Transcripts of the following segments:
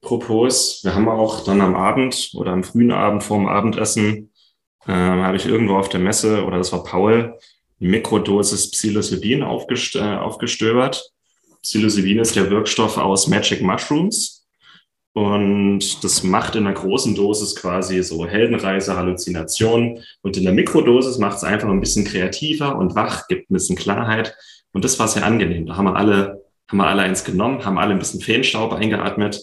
Propos, wir haben auch dann am Abend oder am frühen Abend vorm Abendessen, äh, habe ich irgendwo auf der Messe, oder das war Paul, Mikrodosis Psilocybin aufgest äh, aufgestöbert. Psilocybin ist der Wirkstoff aus Magic Mushrooms. Und das macht in einer großen Dosis quasi so Heldenreise, Halluzinationen. Und in der Mikrodosis macht es einfach ein bisschen kreativer und wach, gibt ein bisschen Klarheit. Und das war sehr angenehm. Da haben wir alle, haben wir alle eins genommen, haben alle ein bisschen Feenstaub eingeatmet.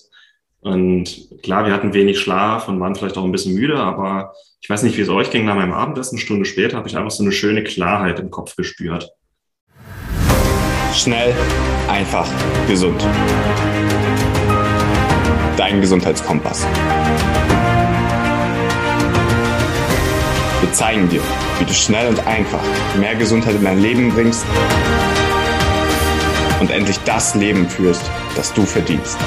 Und klar, wir hatten wenig Schlaf und waren vielleicht auch ein bisschen müde, aber ich weiß nicht, wie es euch ging. Nach meinem Abendessen, eine Stunde später, habe ich einfach so eine schöne Klarheit im Kopf gespürt. Schnell, einfach, gesund dein Gesundheitskompass. Wir zeigen dir, wie du schnell und einfach mehr Gesundheit in dein Leben bringst und endlich das Leben führst, das du verdienst.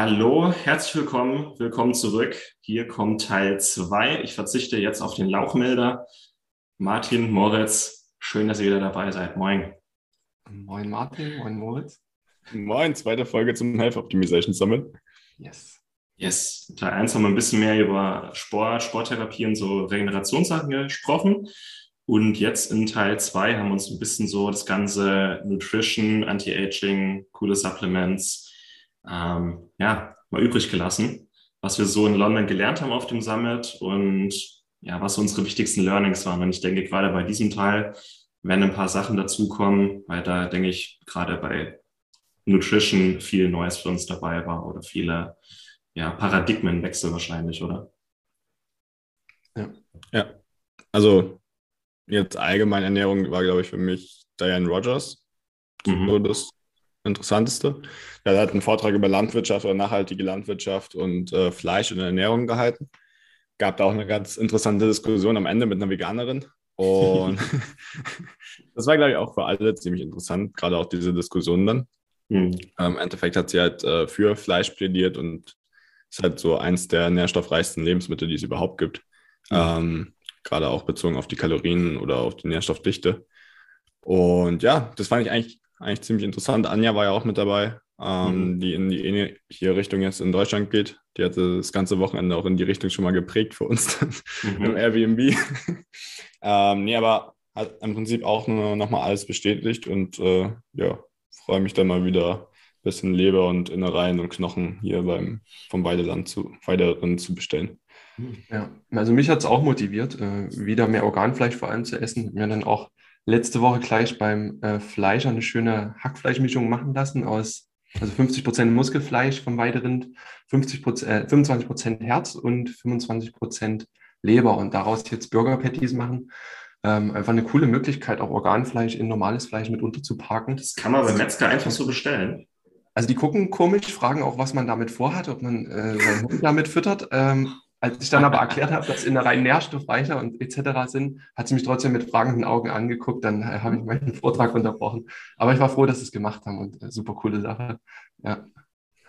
Hallo, herzlich willkommen, willkommen zurück. Hier kommt Teil 2. Ich verzichte jetzt auf den Lauchmelder. Martin, Moritz, schön, dass ihr wieder dabei seid. Moin. Moin Martin, moin Moritz. Moin, zweite Folge zum Health Optimization Summit. Yes. Yes. Teil 1 haben wir ein bisschen mehr über Sport, Sporttherapie und so Regenerationssachen gesprochen. Und jetzt in Teil 2 haben wir uns ein bisschen so das ganze Nutrition, Anti-Aging, coole Supplements, ähm, ja, mal übrig gelassen, was wir so in London gelernt haben auf dem Summit und ja, was unsere wichtigsten Learnings waren. Und ich denke, gerade bei diesem Teil werden ein paar Sachen dazukommen, weil da denke ich gerade bei Nutrition viel Neues für uns dabei war oder viele ja, Paradigmenwechsel wahrscheinlich, oder? Ja. ja. Also jetzt allgemein Ernährung war, glaube ich, für mich Diane Rogers mhm. so das Interessanteste. Er hat einen Vortrag über Landwirtschaft oder nachhaltige Landwirtschaft und äh, Fleisch und Ernährung gehalten. Gab da auch eine ganz interessante Diskussion am Ende mit einer Veganerin, und das war, glaube ich, auch für alle ziemlich interessant, gerade auch diese Diskussion dann. Mhm. Im Endeffekt hat sie halt äh, für Fleisch plädiert und ist halt so eins der nährstoffreichsten Lebensmittel, die es überhaupt gibt. Mhm. Ähm, gerade auch bezogen auf die Kalorien oder auf die Nährstoffdichte. Und ja, das fand ich eigentlich, eigentlich ziemlich interessant. Anja war ja auch mit dabei, ähm, mhm. die in die ähnliche Richtung jetzt in Deutschland geht. Die hatte das ganze Wochenende auch in die Richtung schon mal geprägt für uns dann mhm. im Airbnb. ähm, nee, aber hat im Prinzip auch nur nochmal alles bestätigt und äh, ja, freue mich dann mal wieder ein bisschen Leber und Innereien und Knochen hier beim vom Weideland zu Weiderin zu bestellen. Ja, also mich hat es auch motiviert, äh, wieder mehr Organfleisch vor allem zu essen. Mir dann auch letzte Woche gleich beim äh, Fleisch eine schöne Hackfleischmischung machen lassen aus also 50 Prozent Muskelfleisch vom Weiderind, 50 äh, 25 Prozent Herz und 25 Prozent Leber und daraus jetzt Burger Patties machen. Ähm, einfach eine coole Möglichkeit, auch Organfleisch in normales Fleisch mit unterzupacken. Das kann man beim Metzger einfach so bestellen. Also die gucken komisch, fragen auch, was man damit vorhat, ob man äh, seinen Hund damit füttert. Ähm, als ich dann aber erklärt habe, dass Innereien nährstoffreicher und etc. sind, hat sie mich trotzdem mit fragenden Augen angeguckt. Dann äh, habe ich meinen Vortrag unterbrochen. Aber ich war froh, dass sie es gemacht haben und äh, super coole Sache. Ja.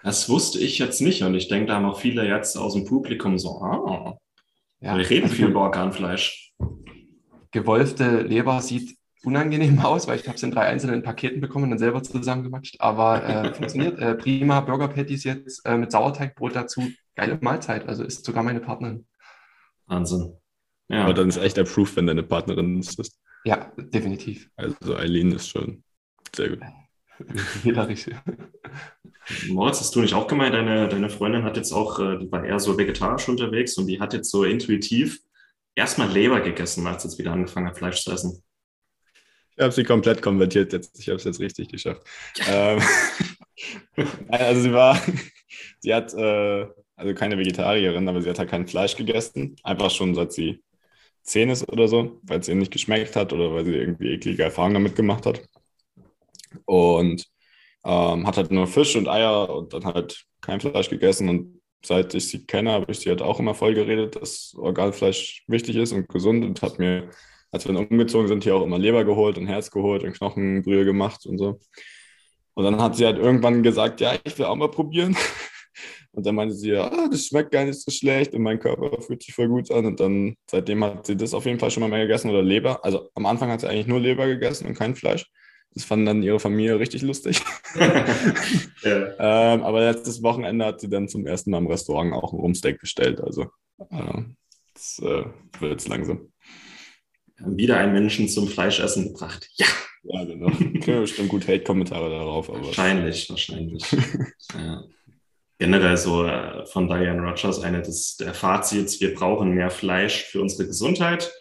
Das wusste ich jetzt nicht und ich denke, da haben auch viele jetzt aus dem Publikum so, ah, ja, wir reden viel über Organfleisch. Gewolfte Leber sieht unangenehm aus, weil ich habe es in drei einzelnen Paketen bekommen und dann selber zusammengematscht. Aber äh, funktioniert. Äh, prima Burger Patties jetzt äh, mit Sauerteigbrot dazu. Geile Mahlzeit. Also ist sogar meine Partnerin. Wahnsinn. Ja. Aber dann ist echt der Proof, wenn deine Partnerin ist. Ja, definitiv. Also Eileen ist schon sehr gut. Hilarisch. Moritz, hast du nicht auch gemeint, deine, deine Freundin hat jetzt auch, äh, die war eher so vegetarisch unterwegs und die hat jetzt so intuitiv erstmal Leber gegessen, als jetzt wieder angefangen hat, Fleisch zu essen. Ich habe sie komplett konvertiert jetzt. Ich habe es jetzt richtig geschafft. ähm, also sie war, sie hat äh, also keine Vegetarierin, aber sie hat halt kein Fleisch gegessen. Einfach schon seit sie zehn ist oder so, weil es ihr nicht geschmeckt hat oder weil sie irgendwie eklige Erfahrungen damit gemacht hat. Und ähm, hat halt nur Fisch und Eier und dann halt kein Fleisch gegessen. Und seit ich sie kenne, habe ich sie halt auch immer voll geredet, dass Organfleisch wichtig ist und gesund und hat mir als wir dann umgezogen sind, hier auch immer Leber geholt und Herz geholt und Knochenbrühe gemacht und so. Und dann hat sie halt irgendwann gesagt, ja, ich will auch mal probieren. Und dann meinte sie, ja, ah, das schmeckt gar nicht so schlecht und mein Körper fühlt sich voll gut an. Und dann, seitdem hat sie das auf jeden Fall schon mal mehr gegessen oder Leber. Also am Anfang hat sie eigentlich nur Leber gegessen und kein Fleisch. Das fanden dann ihre Familie richtig lustig. ja. ähm, aber letztes Wochenende hat sie dann zum ersten Mal im Restaurant auch ein Rumsteak bestellt. Also äh, das äh, wird jetzt langsam. Wieder einen Menschen zum Fleischessen gebracht. Ja. Ja, genau. Kriegen bestimmt gut Hate-Kommentare darauf. Aber wahrscheinlich, wahrscheinlich. ja. Generell so äh, von Diane Rogers eine des, der Fazits, wir brauchen mehr Fleisch für unsere Gesundheit,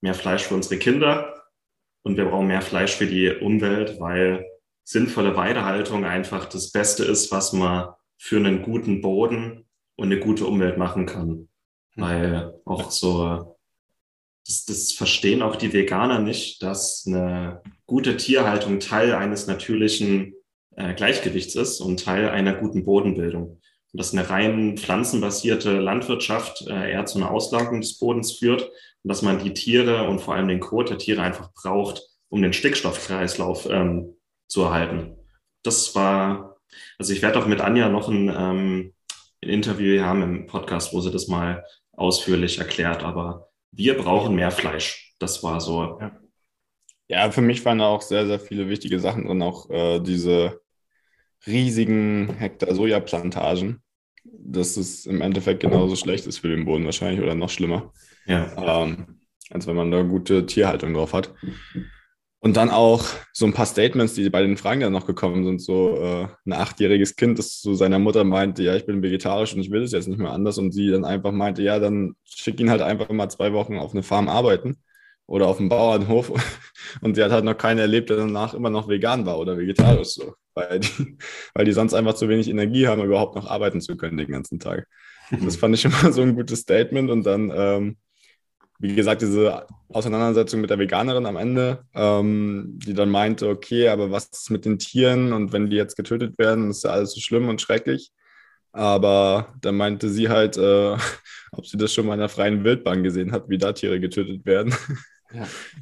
mehr Fleisch für unsere Kinder und wir brauchen mehr Fleisch für die Umwelt, weil sinnvolle Weidehaltung einfach das Beste ist, was man für einen guten Boden und eine gute Umwelt machen kann. Hm. Weil auch so, das, das verstehen auch die Veganer nicht, dass eine gute Tierhaltung Teil eines natürlichen äh, Gleichgewichts ist und Teil einer guten Bodenbildung. Und dass eine rein pflanzenbasierte Landwirtschaft äh, eher zu einer Auslagerung des Bodens führt und dass man die Tiere und vor allem den Kot der Tiere einfach braucht, um den Stickstoffkreislauf ähm, zu erhalten. Das war, also ich werde auch mit Anja noch ein, ähm, ein Interview haben im Podcast, wo sie das mal ausführlich erklärt, aber wir brauchen mehr Fleisch. Das war so. Ja. Ja, für mich waren da auch sehr, sehr viele wichtige Sachen drin. Auch äh, diese riesigen Hektar Sojaplantagen, dass es im Endeffekt genauso schlecht ist für den Boden wahrscheinlich oder noch schlimmer. Ja. Ähm, als wenn man da gute Tierhaltung drauf hat. Und dann auch so ein paar Statements, die bei den Fragen dann noch gekommen sind. So äh, ein achtjähriges Kind, das zu seiner Mutter meinte, ja, ich bin vegetarisch und ich will es jetzt nicht mehr anders. Und sie dann einfach meinte, ja, dann schick ihn halt einfach mal zwei Wochen auf eine Farm arbeiten oder auf dem Bauernhof und sie hat halt noch keinen erlebt, der danach immer noch vegan war oder vegetarisch so, weil die, weil die sonst einfach zu wenig Energie haben, überhaupt noch arbeiten zu können den ganzen Tag. Das fand ich immer so ein gutes Statement und dann, ähm, wie gesagt, diese Auseinandersetzung mit der Veganerin am Ende, ähm, die dann meinte, okay, aber was ist mit den Tieren und wenn die jetzt getötet werden, ist ja alles so schlimm und schrecklich. Aber dann meinte sie halt, äh, ob sie das schon mal in der freien Wildbahn gesehen hat, wie da Tiere getötet werden.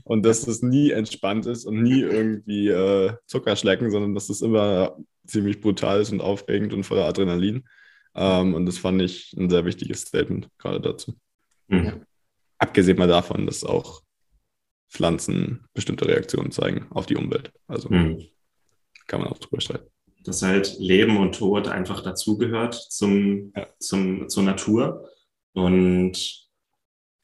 Und dass es nie entspannt ist und nie irgendwie äh, Zuckerschlecken, sondern dass es immer ziemlich brutal ist und aufregend und voller Adrenalin. Ähm, und das fand ich ein sehr wichtiges Statement gerade dazu. Mhm. Abgesehen mal davon, dass auch Pflanzen bestimmte Reaktionen zeigen auf die Umwelt. Also mhm. kann man auch drüber streiten. Dass halt Leben und Tod einfach dazugehört zum, ja. zum, zur Natur. Und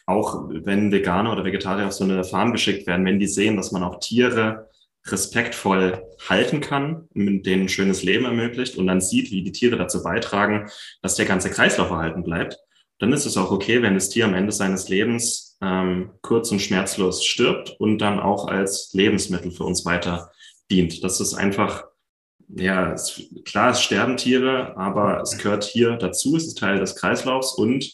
auch wenn Veganer oder Vegetarier auf so eine Farm geschickt werden, wenn die sehen, dass man auch Tiere respektvoll halten kann, mit denen ein schönes Leben ermöglicht und dann sieht, wie die Tiere dazu beitragen, dass der ganze Kreislauf erhalten bleibt, dann ist es auch okay, wenn das Tier am Ende seines Lebens ähm, kurz und schmerzlos stirbt und dann auch als Lebensmittel für uns weiter dient. Das ist einfach, ja, es, klar, es sterben Tiere, aber es gehört hier dazu, es ist Teil des Kreislaufs und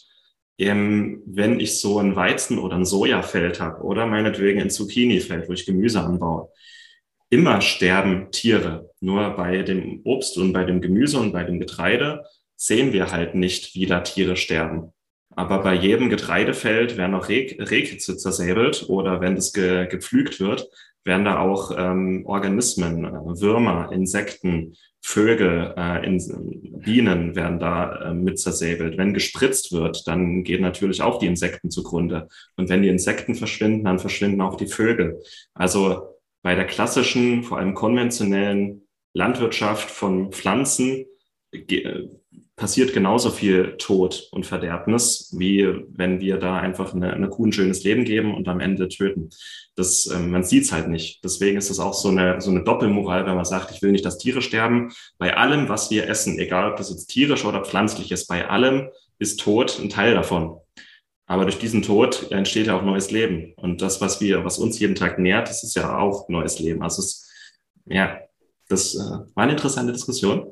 ähm, wenn ich so ein Weizen- oder ein Sojafeld habe oder meinetwegen ein Zucchini-Feld, wo ich Gemüse anbaue, immer sterben Tiere. Nur bei dem Obst und bei dem Gemüse und bei dem Getreide sehen wir halt nicht, wie da Tiere sterben. Aber bei jedem Getreidefeld werden auch Reh, Rehkitze zersäbelt oder wenn das ge, gepflügt wird, werden da auch ähm, Organismen, äh, Würmer, Insekten, Vögel, äh, in, Bienen werden da äh, mit zersäbelt. Wenn gespritzt wird, dann gehen natürlich auch die Insekten zugrunde. Und wenn die Insekten verschwinden, dann verschwinden auch die Vögel. Also bei der klassischen, vor allem konventionellen Landwirtschaft von Pflanzen passiert genauso viel Tod und Verderbnis, wie wenn wir da einfach eine, eine Kuh ein schönes Leben geben und am Ende töten. Das, ähm, man sieht es halt nicht. Deswegen ist es auch so eine, so eine Doppelmoral, wenn man sagt, ich will nicht, dass Tiere sterben. Bei allem, was wir essen, egal ob das jetzt tierisch oder pflanzlich ist, bei allem ist Tod ein Teil davon. Aber durch diesen Tod entsteht ja auch neues Leben. Und das, was wir, was uns jeden Tag nährt, das ist ja auch neues Leben. Also es, ja, das äh, war eine interessante Diskussion.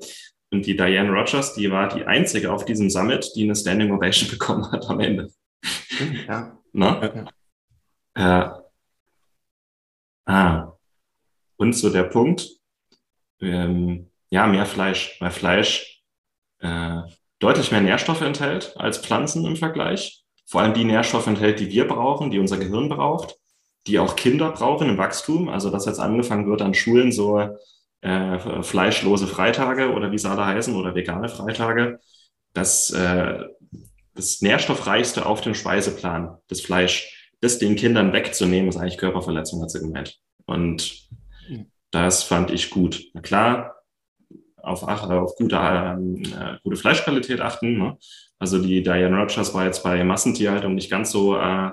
Und die Diane Rogers, die war die einzige auf diesem Summit, die eine Standing Ovation bekommen hat am Ende. Ja. Na? Ja. Äh, ah. Und so der Punkt, ähm, ja, mehr Fleisch, weil Fleisch äh, deutlich mehr Nährstoffe enthält als Pflanzen im Vergleich. Vor allem die Nährstoffe enthält, die wir brauchen, die unser Gehirn braucht, die auch Kinder brauchen im Wachstum. Also, dass jetzt angefangen wird an Schulen so äh, fleischlose Freitage oder wie sie alle heißen oder vegane Freitage, das, äh, das nährstoffreichste auf dem Speiseplan, das Fleisch, das den Kindern wegzunehmen, ist eigentlich Körperverletzung, hat sie gemeint. Und Das fand ich gut. Na klar, auf, auf gute, äh, gute Fleischqualität achten. Ne? Also die Diane Rogers war jetzt bei Massentierhaltung nicht ganz so äh,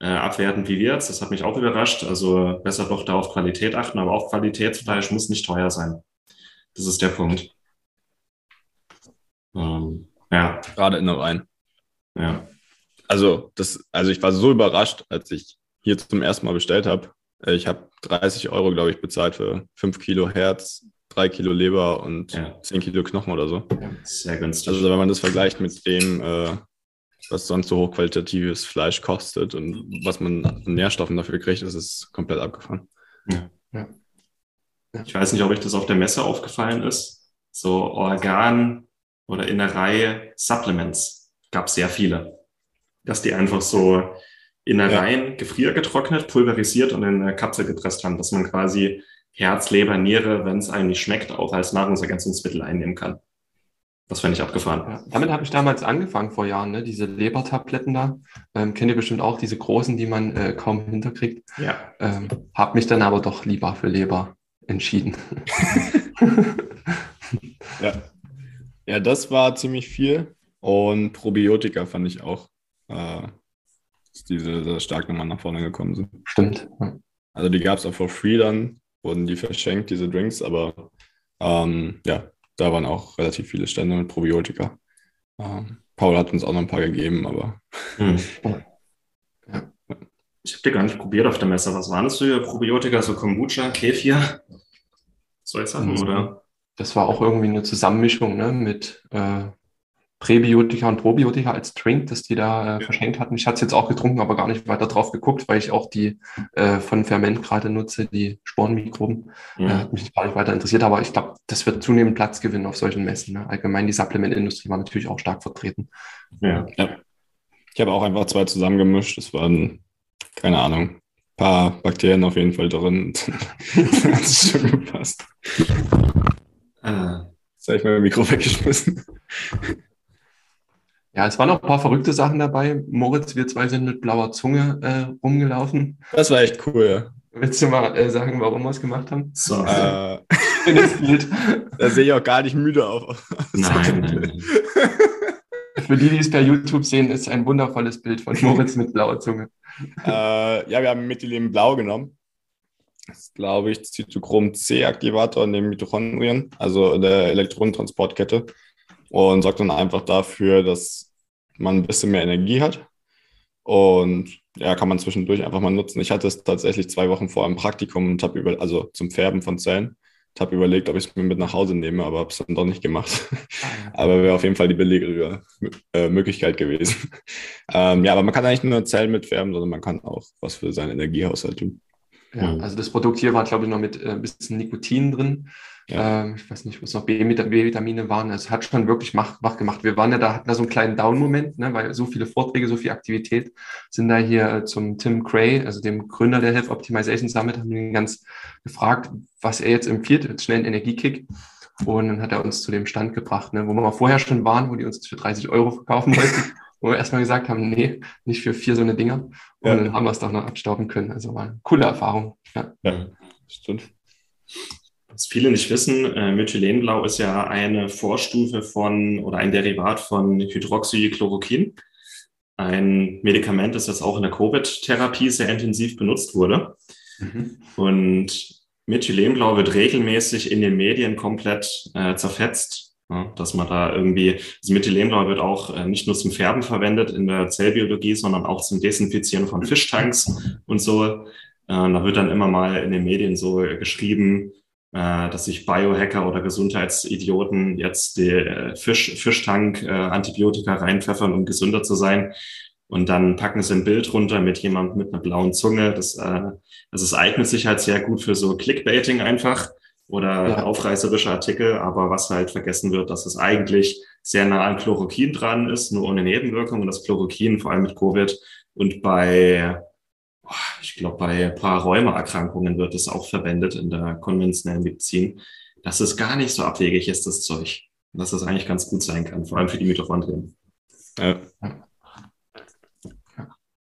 äh, abwertend wie wir jetzt. Das hat mich auch überrascht. Also besser doch da auf Qualität achten, aber auch Qualitätsfleisch muss nicht teuer sein. Das ist der Punkt. Ähm, ja. Gerade in der Wein. Ja. Also, das, also ich war so überrascht, als ich hier zum ersten Mal bestellt habe. Äh, ich habe 30 Euro, glaube ich, bezahlt für 5 Kilo Herz, 3 Kilo Leber und ja. 10 Kilo Knochen oder so. Sehr günstig. Also wenn man das vergleicht mit dem, äh, was sonst so hochqualitatives Fleisch kostet und was man an Nährstoffen dafür kriegt, ist es komplett abgefahren. Ja. Ja. Ich weiß nicht, ob euch das auf der Messe aufgefallen ist. So Organ- oder Innerei Supplements gab es sehr viele. Dass die einfach so Innereien ja. gefriergetrocknet, pulverisiert und in eine Kapsel gepresst haben, dass man quasi Herz, Leber, Niere, wenn es einem nicht schmeckt, auch als Nahrungsergänzungsmittel einnehmen kann. Das fände ich abgefahren. Ja, damit habe ich damals angefangen vor Jahren, ne? diese Lebertabletten da. Ähm, kennt ihr bestimmt auch, diese großen, die man äh, kaum hinterkriegt. Ja. Ähm, habe mich dann aber doch lieber für Leber entschieden. ja. ja, das war ziemlich viel. Und Probiotika fand ich auch äh, diese sehr stark nochmal nach vorne gekommen sind. Stimmt. Also die gab es auch for free dann, wurden die verschenkt, diese Drinks, aber ähm, ja, da waren auch relativ viele Stände mit Probiotika. Ähm, Paul hat uns auch noch ein paar gegeben, aber. Hm. Ja. Ich habe die gar nicht probiert auf der Messe. Was waren das für Probiotika? So Kombucha, Kefir? Solche Sachen, mhm. oder? Das war auch irgendwie eine Zusammenmischung ne, mit äh, Präbiotika und Probiotika als Drink, das die da äh, verschenkt hatten. Ich hatte es jetzt auch getrunken, aber gar nicht weiter drauf geguckt, weil ich auch die äh, von Ferment gerade nutze, die Sporenmikroben. Ja. Äh, hat mich gar nicht weiter interessiert, aber ich glaube, das wird zunehmend Platz gewinnen auf solchen Messen. Ne? Allgemein die Supplementindustrie war natürlich auch stark vertreten. Ja. ja. Ich habe auch einfach zwei zusammengemischt. Das waren, keine Ahnung, ein paar Bakterien auf jeden Fall drin. das hat schon gepasst. Ah. Jetzt habe ich mein Mikro weggeschmissen. Ja, es waren auch ein paar verrückte Sachen dabei. Moritz, wir zwei sind mit blauer Zunge äh, rumgelaufen. Das war echt cool, ja. Willst du mal äh, sagen, warum wir es gemacht haben? So. Äh, Bild. Da sehe ich auch gar nicht müde auf. Nein, nein. Für die, die es per YouTube sehen, ist ein wundervolles Bild von Moritz mit blauer Zunge. Äh, ja, wir haben Methylen Blau genommen. Das ist, glaube ich, Zytochrom C-Aktivator in den Mitochondrien, also in der Elektronentransportkette. Und sorgt dann einfach dafür, dass man ein bisschen mehr Energie hat. Und ja, kann man zwischendurch einfach mal nutzen. Ich hatte es tatsächlich zwei Wochen vor einem Praktikum und habe über, also zum Färben von Zellen, habe überlegt, ob ich es mir mit nach Hause nehme, aber habe es dann doch nicht gemacht. Ah, aber wäre auf jeden Fall die billigere äh, Möglichkeit gewesen. ähm, ja, aber man kann eigentlich nur Zellen mitfärben, sondern man kann auch was für seinen Energiehaushalt tun. Ja, also das Produkt hier war, glaube ich, noch mit äh, ein bisschen Nikotin drin. Ja. Ähm, ich weiß nicht, was noch B-Vitamine waren. Es hat schon wirklich wach, wach gemacht. Wir waren ja da, hatten da so einen kleinen Down-Moment, ne, weil so viele Vorträge, so viel Aktivität sind da hier äh, zum Tim Cray, also dem Gründer der Health Optimization Summit, haben wir ihn ganz gefragt, was er jetzt empfiehlt, jetzt schnell einen Energiekick. Und dann hat er uns zu dem Stand gebracht, ne, wo wir mal vorher schon waren, wo die uns für 30 Euro verkaufen wollten. wo wir erstmal gesagt haben, nee, nicht für vier so eine Dinger. Und ja. dann haben wir es doch noch abstauben können. Also war eine coole Erfahrung. Ja, ja stimmt. Was viele nicht wissen, äh, Methylenblau ist ja eine Vorstufe von oder ein Derivat von Hydroxychloroquin. Ein Medikament, das jetzt auch in der Covid-Therapie sehr intensiv benutzt wurde. Mhm. Und Methylenblau wird regelmäßig in den Medien komplett äh, zerfetzt. Ja, dass man da irgendwie, das Methylenblau wird auch äh, nicht nur zum Färben verwendet in der Zellbiologie, sondern auch zum Desinfizieren von Fischtanks und so. Äh, da wird dann immer mal in den Medien so geschrieben, dass sich Biohacker oder Gesundheitsidioten jetzt die äh, Fisch, Fischtank äh, Antibiotika reinpfeffern, um gesünder zu sein. Und dann packen sie ein Bild runter mit jemand mit einer blauen Zunge. Das, äh, also es eignet sich halt sehr gut für so Clickbaiting einfach oder ja. aufreißerische Artikel. Aber was halt vergessen wird, dass es eigentlich sehr nah an Chloroquin dran ist, nur ohne Nebenwirkungen. Und das Chloroquin vor allem mit Covid und bei ich glaube, bei ein paar Rheumaerkrankungen wird es auch verwendet in der konventionellen Medizin, dass es gar nicht so abwegig ist, das Zeug. Dass es eigentlich ganz gut sein kann, vor allem für die Mitochondrien. Ja.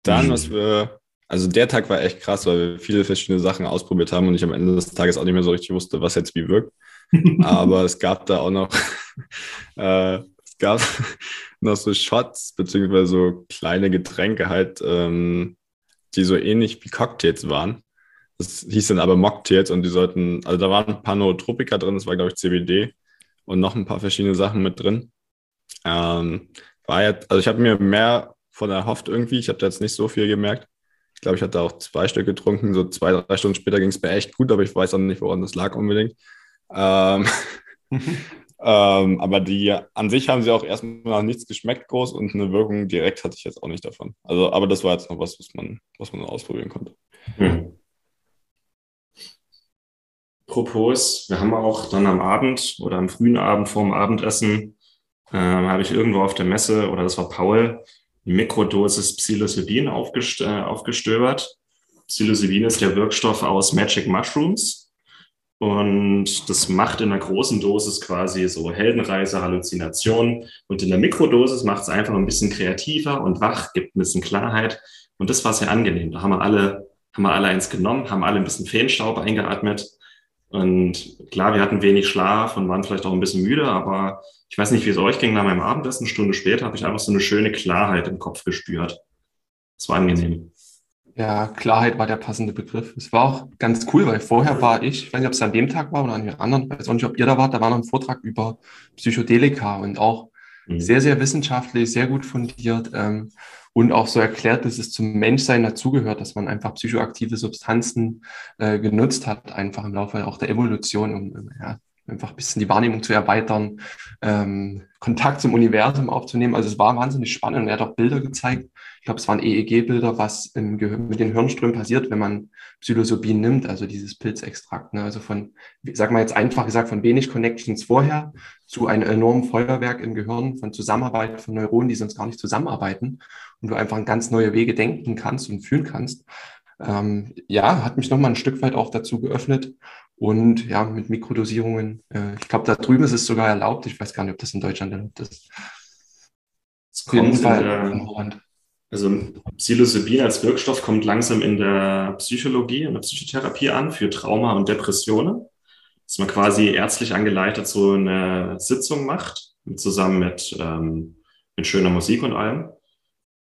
Dann, was wir also der Tag war echt krass, weil wir viele verschiedene Sachen ausprobiert haben und ich am Ende des Tages auch nicht mehr so richtig wusste, was jetzt wie wirkt. Aber es gab da auch noch, äh, es gab noch so Shots, beziehungsweise so kleine Getränke halt, ähm, die so ähnlich wie Cocktails waren. Das hieß dann aber Mocktails und die sollten, also da waren Nootropika drin, das war glaube ich CBD und noch ein paar verschiedene Sachen mit drin. Ähm, war jetzt, also ich habe mir mehr von erhofft irgendwie, ich habe da jetzt nicht so viel gemerkt. Ich glaube, ich hatte auch zwei Stück getrunken. So zwei, drei Stunden später ging es mir echt gut, aber ich weiß auch nicht, woran das lag unbedingt. Ähm, ähm, aber die an sich haben sie auch erstmal nach nichts geschmeckt groß und eine Wirkung direkt hatte ich jetzt auch nicht davon. Also, aber das war jetzt noch was, was man, was man ausprobieren konnte. Hm. Propos, wir haben auch dann am Abend oder am frühen Abend vorm Abendessen, äh, habe ich irgendwo auf der Messe, oder das war Paul, Mikrodosis Psilocybin aufgest äh, aufgestöbert. Psilocybin ist der Wirkstoff aus Magic Mushrooms. Und das macht in einer großen Dosis quasi so Heldenreise, Halluzinationen. Und in der Mikrodosis macht es einfach ein bisschen kreativer und wach, gibt ein bisschen Klarheit. Und das war sehr angenehm. Da haben wir alle, haben wir alle eins genommen, haben alle ein bisschen Feenstaub eingeatmet und klar, wir hatten wenig Schlaf und waren vielleicht auch ein bisschen müde, aber ich weiß nicht, wie es euch ging. Nach meinem Abendessen, eine Stunde später, habe ich einfach so eine schöne Klarheit im Kopf gespürt. Es war angenehm. Ja, Klarheit war der passende Begriff. Es war auch ganz cool, weil vorher war ich, ich weiß nicht, ob es an dem Tag war oder an dem anderen, ich weiß auch nicht, ob ihr da wart, da war noch ein Vortrag über Psychedelika und auch mhm. sehr, sehr wissenschaftlich, sehr gut fundiert. Ähm, und auch so erklärt, dass es zum Menschsein dazugehört, dass man einfach psychoaktive Substanzen äh, genutzt hat, einfach im Laufe auch der Evolution, um ja, einfach ein bisschen die Wahrnehmung zu erweitern, ähm, Kontakt zum Universum aufzunehmen. Also es war wahnsinnig spannend. Er hat auch Bilder gezeigt. Ich glaube, es waren EEG-Bilder, was im mit den Hirnströmen passiert, wenn man Psilocybin nimmt, also dieses Pilzextrakt. Ne? Also von, sag mal jetzt einfach gesagt, von wenig Connections vorher zu einem enormen Feuerwerk im Gehirn von Zusammenarbeit von Neuronen, die sonst gar nicht zusammenarbeiten und du einfach ganz neue Wege denken kannst und fühlen kannst. Ähm, ja, hat mich nochmal ein Stück weit auch dazu geöffnet. Und ja, mit Mikrodosierungen, äh, ich glaube, da drüben ist es sogar erlaubt. Ich weiß gar nicht, ob das in Deutschland erlaubt ist. Es kommt Fall der, also Psilocybin als Wirkstoff kommt langsam in der Psychologie, in der Psychotherapie an für Trauma und Depressionen. Dass man quasi ärztlich angeleitet so eine Sitzung macht, zusammen mit, ähm, mit schöner Musik und allem.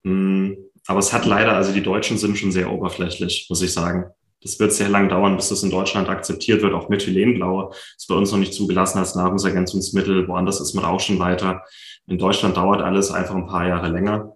Hm, aber es hat leider, also die Deutschen sind schon sehr oberflächlich, muss ich sagen. Das wird sehr lang dauern, bis das in Deutschland akzeptiert wird. Auch Methylenblau ist bei uns noch nicht zugelassen als Nahrungsergänzungsmittel. Woanders ist man auch schon weiter. In Deutschland dauert alles einfach ein paar Jahre länger.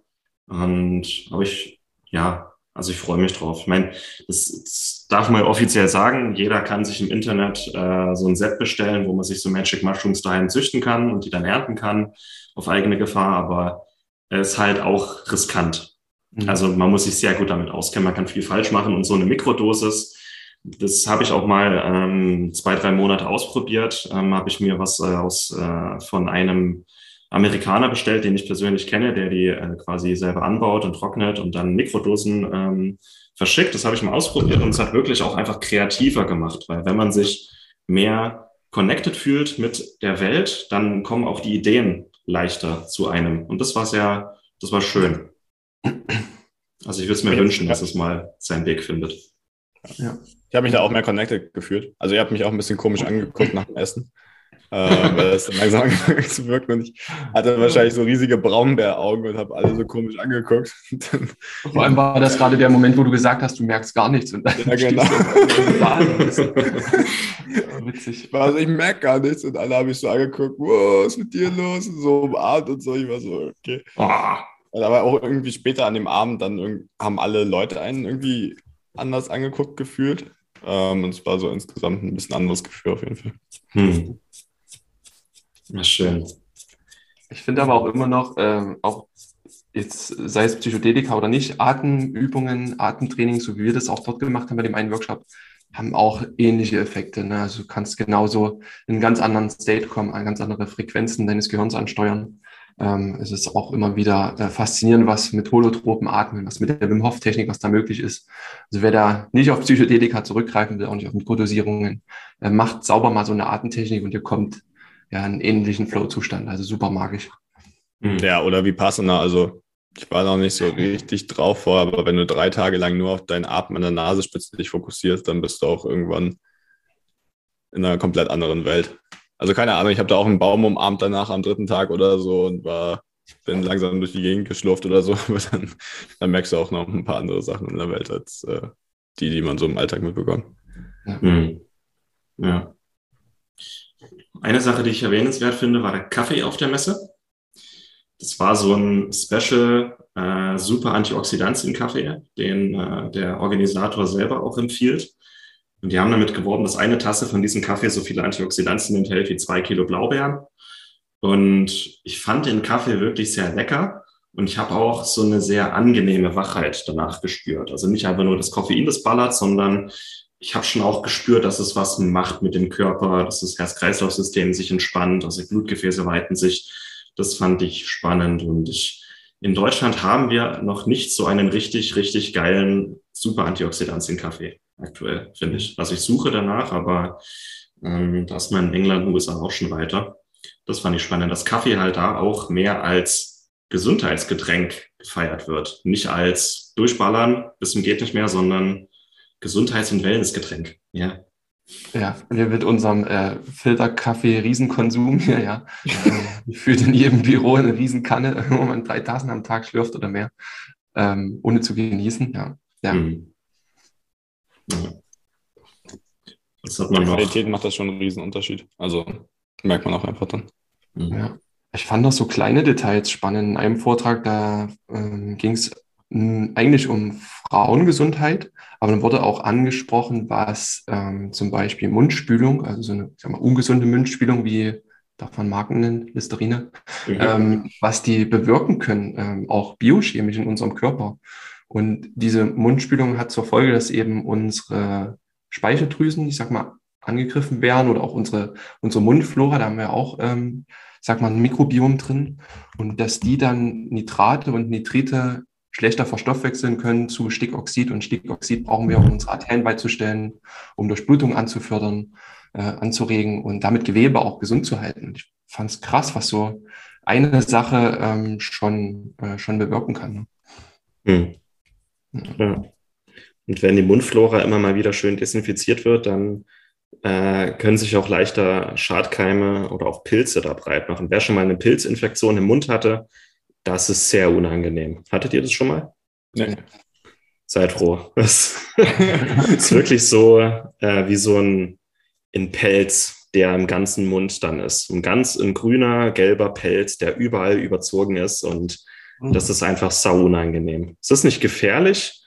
Und aber ich, ja, also ich freue mich drauf. Ich meine, das, das darf man offiziell sagen. Jeder kann sich im Internet äh, so ein Set bestellen, wo man sich so Magic Mushrooms daheim züchten kann und die dann ernten kann auf eigene Gefahr. Aber ist halt auch riskant. Mhm. Also man muss sich sehr gut damit auskennen, man kann viel falsch machen und so eine Mikrodosis, das habe ich auch mal ähm, zwei, drei Monate ausprobiert, ähm, habe ich mir was äh, aus äh, von einem Amerikaner bestellt, den ich persönlich kenne, der die äh, quasi selber anbaut und trocknet und dann Mikrodosen ähm, verschickt. Das habe ich mal ausprobiert und es hat wirklich auch einfach kreativer gemacht, weil wenn man sich mehr connected fühlt mit der Welt, dann kommen auch die Ideen leichter zu einem. Und das war sehr, das war schön. Also ich würde es mir wünschen, dass es mal seinen Weg findet. Ja. Ich habe mich da auch mehr connected gefühlt. Also ihr habt mich auch ein bisschen komisch angeguckt nach dem Essen. äh, weil es dann langsam angefangen zu wirken und ich hatte wahrscheinlich so riesige Braunbäraugen und habe alle so komisch angeguckt. Vor allem war das gerade der Moment, wo du gesagt hast, du merkst gar nichts und dann ja, genau. witzig. Also ich merke gar nichts und alle haben mich so angeguckt, wow, was ist mit dir los? Und so umarmt und so. Ich war so, okay. Ah. Aber auch irgendwie später an dem Abend dann haben alle Leute einen irgendwie anders angeguckt gefühlt. Ähm, und es war so insgesamt ein bisschen anderes Gefühl auf jeden Fall. Hm. Na schön. Ich finde aber auch immer noch, ähm, auch jetzt sei es Psychedelika oder nicht, Atemübungen, Atemtraining, so wie wir das auch dort gemacht haben bei dem einen Workshop, haben auch ähnliche Effekte. Ne? Also du kannst genauso in einen ganz anderen State kommen, an ganz andere Frequenzen deines Gehirns ansteuern. Ähm, es ist auch immer wieder äh, faszinierend, was mit holotropen Atmen, was mit der Wim Hof Technik, was da möglich ist. Also wer da nicht auf Psychedelika zurückgreifen will, auch nicht auf Mikrodosierungen, äh, macht sauber mal so eine Atemtechnik und ihr kommt ja einen ähnlichen Flow-Zustand. Also super magisch. Ja, oder wie passender, also Ich war noch nicht so richtig drauf vor, aber wenn du drei Tage lang nur auf deinen Atem an der Nasenspitze dich fokussierst, dann bist du auch irgendwann in einer komplett anderen Welt. Also keine Ahnung, ich habe da auch einen Baum umarmt danach am dritten Tag oder so und war, bin langsam durch die Gegend geschlurft oder so. Aber dann, dann merkst du auch noch ein paar andere Sachen in der Welt als äh, die, die man so im Alltag mitbekommt. Ja. Mhm. ja. Eine Sache, die ich erwähnenswert finde, war der Kaffee auf der Messe. Das war so ein Special äh, Super Antioxidantien-Kaffee, den äh, der Organisator selber auch empfiehlt. Und die haben damit geworben, dass eine Tasse von diesem Kaffee so viele Antioxidantien enthält wie zwei Kilo Blaubeeren. Und ich fand den Kaffee wirklich sehr lecker. Und ich habe auch so eine sehr angenehme Wachheit danach gespürt. Also nicht einfach nur das Koffein, das ballert, sondern ich habe schon auch gespürt, dass es was macht mit dem Körper, dass das Herz-Kreislauf-System sich entspannt, die Blutgefäße weiten sich. Das fand ich spannend. Und ich, in Deutschland haben wir noch nicht so einen richtig, richtig geilen super Antioxidantien-Kaffee aktuell, finde ich. Also ich suche danach, aber ähm, da ist man in England und USA auch schon weiter. Das fand ich spannend, dass Kaffee halt da auch mehr als Gesundheitsgetränk gefeiert wird. Nicht als Durchballern bis zum geht nicht mehr, sondern Gesundheits- und Wellnessgetränk. Ja. Ja, wir mit unserem äh, Filterkaffee-Riesenkonsum hier, ja. äh, führt in jedem Büro eine Riesenkanne, wo man drei Tassen am Tag schlürft oder mehr, ähm, ohne zu genießen, ja. ja. Mhm. Das hat man Qualität macht das schon einen Riesenunterschied. Also merkt man auch einfach dann. Mhm. Ja. Ich fand auch so kleine Details spannend. In einem Vortrag, da ähm, ging es eigentlich um Frauengesundheit, aber dann wurde auch angesprochen, was ähm, zum Beispiel Mundspülung, also so eine sag mal, ungesunde Mundspülung wie darf man Marken nennen, Listerine, mhm. ähm, was die bewirken können, ähm, auch biochemisch in unserem Körper. Und diese Mundspülung hat zur Folge, dass eben unsere Speicheldrüsen, ich sag mal, angegriffen werden oder auch unsere, unsere Mundflora, da haben wir auch, ähm, sag mal, ein Mikrobiom drin und dass die dann Nitrate und Nitrite schlechter verstoffwechseln können zu Stickoxid und Stickoxid brauchen wir, um unsere Arterien beizustellen, um Durchblutung anzufördern, äh, anzuregen und damit Gewebe auch gesund zu halten. Ich fand es krass, was so eine Sache ähm, schon, äh, schon bewirken kann. Ne? Hm. Ja. Und wenn die Mundflora immer mal wieder schön desinfiziert wird, dann äh, können sich auch leichter Schadkeime oder auch Pilze da breit machen. Wer schon mal eine Pilzinfektion im Mund hatte, das ist sehr unangenehm. Hattet ihr das schon mal? Nee. Seid froh. Es ist wirklich so äh, wie so ein, ein Pelz, der im ganzen Mund dann ist. Ein ganz ein grüner, gelber Pelz, der überall überzogen ist und Mhm. Das ist einfach sau unangenehm. Es ist nicht gefährlich,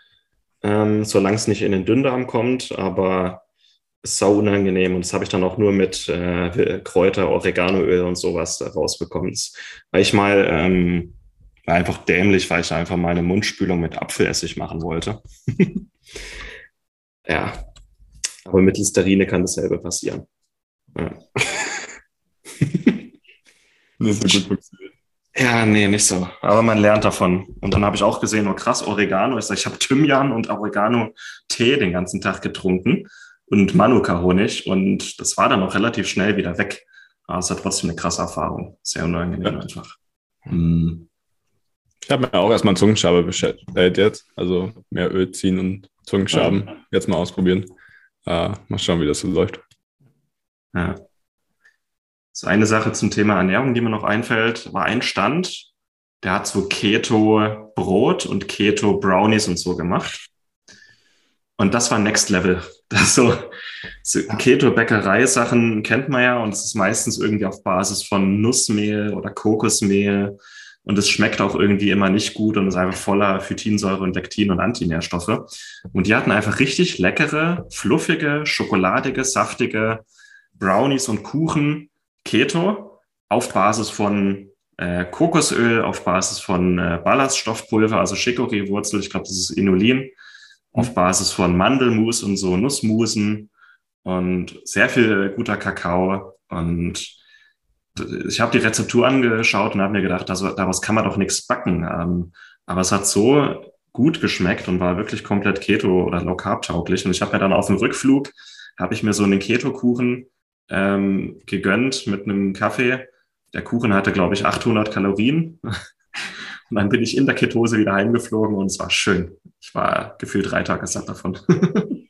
ähm, solange es nicht in den Dünndarm kommt, aber ist sau unangenehm. Und das habe ich dann auch nur mit äh, Kräuter, Oreganoöl und sowas rausbekommen. Weil ich mal ähm, war einfach dämlich, weil ich einfach mal eine Mundspülung mit Apfelessig machen wollte. ja. Aber mit Listerine kann dasselbe passieren. Ja. Nicht so gut. Ja, nee, nicht so. Aber man lernt davon. Und dann habe ich auch gesehen, oh krass, Oregano. Ich, sag, ich habe Thymian und Oregano-Tee den ganzen Tag getrunken und Manuka-Honig. Und das war dann auch relativ schnell wieder weg. Aber es war trotzdem eine krasse Erfahrung. Sehr unangenehm ja. einfach. Hm. Ich habe mir auch erstmal einen Zungenschabe bestellt jetzt. Also mehr Öl ziehen und Zungenschaben ja. jetzt mal ausprobieren. Äh, mal schauen, wie das so läuft. Ja. So eine Sache zum Thema Ernährung, die mir noch einfällt, war ein Stand, der hat so Keto-Brot und Keto-Brownies und so gemacht. Und das war Next Level. Das so, so Keto-Bäckerei-Sachen kennt man ja und es ist meistens irgendwie auf Basis von Nussmehl oder Kokosmehl und es schmeckt auch irgendwie immer nicht gut und ist einfach voller Phytinsäure und Lektin und Antinährstoffe. Und die hatten einfach richtig leckere, fluffige, schokoladige, saftige Brownies und Kuchen Keto auf Basis von äh, Kokosöl, auf Basis von äh, Ballaststoffpulver, also Chicorée-Wurzel, ich glaube, das ist Inulin, auf Basis von Mandelmus und so Nussmusen und sehr viel guter Kakao. Und ich habe die Rezeptur angeschaut und habe mir gedacht, also, daraus kann man doch nichts backen. Ähm, aber es hat so gut geschmeckt und war wirklich komplett Keto oder Low Carb tauglich. Und ich habe mir dann auf dem Rückflug habe ich mir so einen Keto-Kuchen ähm, gegönnt mit einem Kaffee. Der Kuchen hatte, glaube ich, 800 Kalorien. Und dann bin ich in der Ketose wieder heimgeflogen und es war schön. Ich war gefühlt drei Tage satt davon.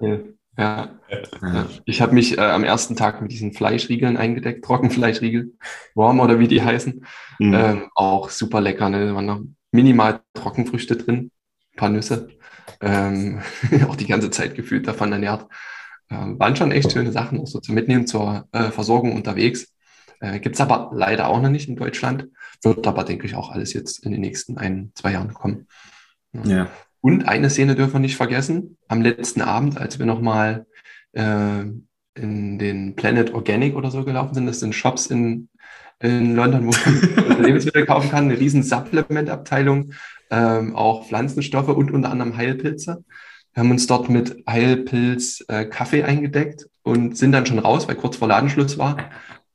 ja. Ja. ja. Ich habe mich äh, am ersten Tag mit diesen Fleischriegeln eingedeckt, Trockenfleischriegel, Warm oder wie die heißen. Mhm. Ähm, auch super lecker. Ne? Da waren noch minimal Trockenfrüchte drin, ein paar Nüsse. Ähm, auch die ganze Zeit gefühlt davon ernährt. Ähm, waren schon echt schöne Sachen, auch so zum Mitnehmen zur äh, Versorgung unterwegs. Äh, Gibt es aber leider auch noch nicht in Deutschland. Wird aber, denke ich, auch alles jetzt in den nächsten ein, zwei Jahren kommen. Ja. Und eine Szene dürfen wir nicht vergessen. Am letzten Abend, als wir nochmal äh, in den Planet Organic oder so gelaufen sind, das sind Shops in, in London, wo man Lebensmittel kaufen kann, eine riesen Supplement-Abteilung, ähm, auch Pflanzenstoffe und unter anderem Heilpilze. Wir haben uns dort mit Heilpilz äh, Kaffee eingedeckt und sind dann schon raus, weil kurz vor Ladenschluss war.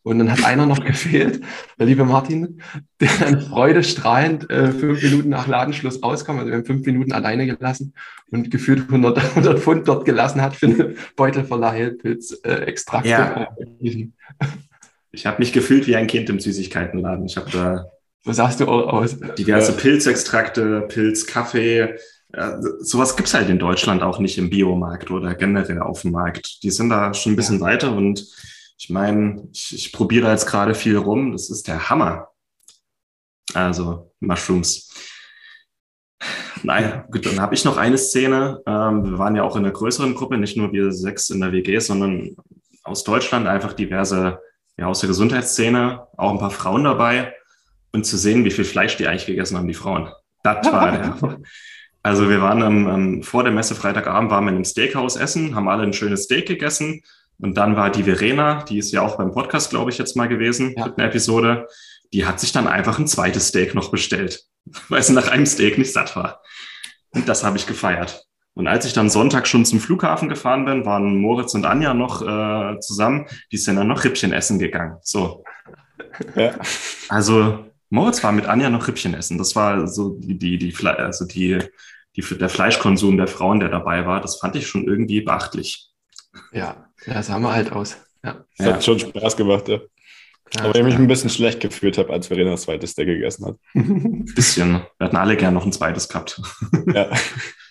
Und dann hat einer noch gefehlt, der liebe Martin, der dann freudestrahlend äh, fünf Minuten nach Ladenschluss rauskam. Also wir haben fünf Minuten alleine gelassen und gefühlt 100, 100 Pfund dort gelassen hat für eine Beutel voller Heilpilz-Extrakte. Äh, ja. Ich habe mich gefühlt wie ein Kind im Süßigkeitenladen. Ich habe da was sagst du aus? diverse. Pilzextrakte, Pilzkaffee. Ja, sowas gibt's halt in Deutschland auch nicht im Biomarkt oder generell auf dem Markt. Die sind da schon ein bisschen ja. weiter und ich meine, ich, ich probiere jetzt gerade viel rum. Das ist der Hammer. Also Mushrooms. Naja, gut, dann habe ich noch eine Szene. Ähm, wir waren ja auch in einer größeren Gruppe, nicht nur wir sechs in der WG, sondern aus Deutschland einfach diverse, ja, aus der Gesundheitsszene, auch ein paar Frauen dabei. Und zu sehen, wie viel Fleisch die eigentlich gegessen haben, die Frauen. Das war, ja. Also wir waren am, am, vor der Messe Freitagabend, waren wir in einem Steakhouse essen, haben alle ein schönes Steak gegessen und dann war die Verena, die ist ja auch beim Podcast, glaube ich, jetzt mal gewesen ja. mit einer Episode. Die hat sich dann einfach ein zweites Steak noch bestellt, weil sie nach einem Steak nicht satt war. Und das habe ich gefeiert. Und als ich dann Sonntag schon zum Flughafen gefahren bin, waren Moritz und Anja noch äh, zusammen. Die sind dann noch Rippchen essen gegangen. So. Ja. Also Moritz war mit Anja noch Rippchen essen. Das war so die, die, die, also die, die, der Fleischkonsum der Frauen, der dabei war. Das fand ich schon irgendwie beachtlich. Ja, ja, sah mal halt aus. Ja. Das hat schon Spaß gemacht, ja. ja Aber ich mich ein bisschen schlecht gefühlt habe, als Verena das zweite Steak gegessen hat. Ein bisschen. Wir hatten alle gern noch ein zweites gehabt. Ja.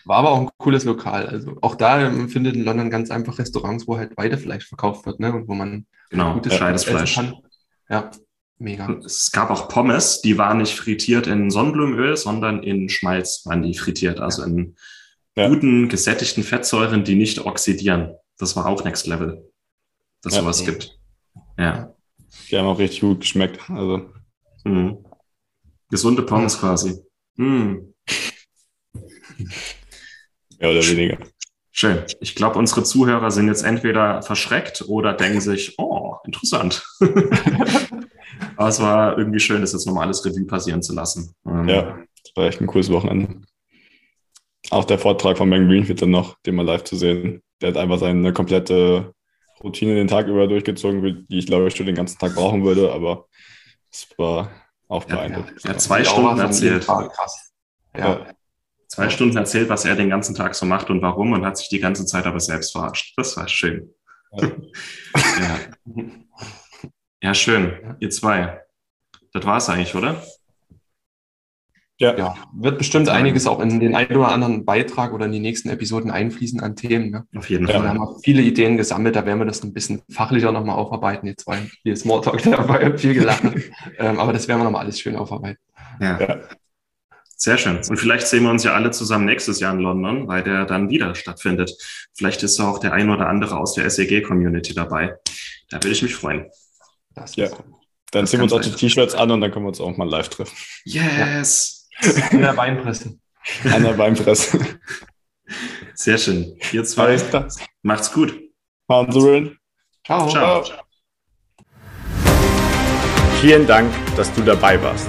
War aber auch ein cooles Lokal. Also auch da findet in London ganz einfach Restaurants, wo halt Weidefleisch verkauft wird, ne? Und wo man genau, gutes ja, Fleisch. Ja, mega. Es gab auch Pommes, die waren nicht frittiert in Sonnenblumenöl, sondern in Schmalz waren die frittiert, also in ja. guten, gesättigten Fettsäuren, die nicht oxidieren das war auch Next Level, dass ja, sowas gibt. Ja. Die haben auch richtig gut geschmeckt. Also. Mhm. Gesunde Pommes quasi. Mhm. Mehr oder weniger. Schön. Ich glaube, unsere Zuhörer sind jetzt entweder verschreckt oder denken sich, oh, interessant. Aber es war irgendwie schön, das jetzt nochmal alles Revue passieren zu lassen. Ähm, ja, das war echt ein cooles Wochenende. Auch der Vortrag von Ben Greenfield dann noch, den mal live zu sehen der hat einfach seine komplette Routine den Tag über durchgezogen, die ich glaube ich schon den ganzen Tag brauchen würde, aber es war auch beeindruckend. Ja, er hat zwei Stunden erzählt. Krass. Ja. Zwei Stunden erzählt, was er den ganzen Tag so macht und warum und hat sich die ganze Zeit aber selbst verarscht. Das war schön. Ja, ja. ja schön. Ihr zwei. Das war es eigentlich, oder? Ja. ja. wird bestimmt einiges auch in den einen oder anderen Beitrag oder in die nächsten Episoden einfließen an Themen. Ne? Auf jeden Fall. Wir haben auch viele Ideen gesammelt, da werden wir das ein bisschen fachlicher nochmal aufarbeiten. Jetzt war viel Smalltalk dabei viel gelacht. ähm, aber das werden wir nochmal alles schön aufarbeiten. Ja. ja. Sehr schön. Und vielleicht sehen wir uns ja alle zusammen nächstes Jahr in London, weil der dann wieder stattfindet. Vielleicht ist auch der ein oder andere aus der SEG-Community dabei. Da würde ich mich freuen. ja. Dann ziehen wir uns auch die T-Shirts an und dann können wir uns auch mal live treffen. Yes! An der Weinpresse. An der Weinpresse. Sehr schön. Ihr zwei. Macht's gut. Ciao. Ciao. Vielen Dank, dass du dabei warst.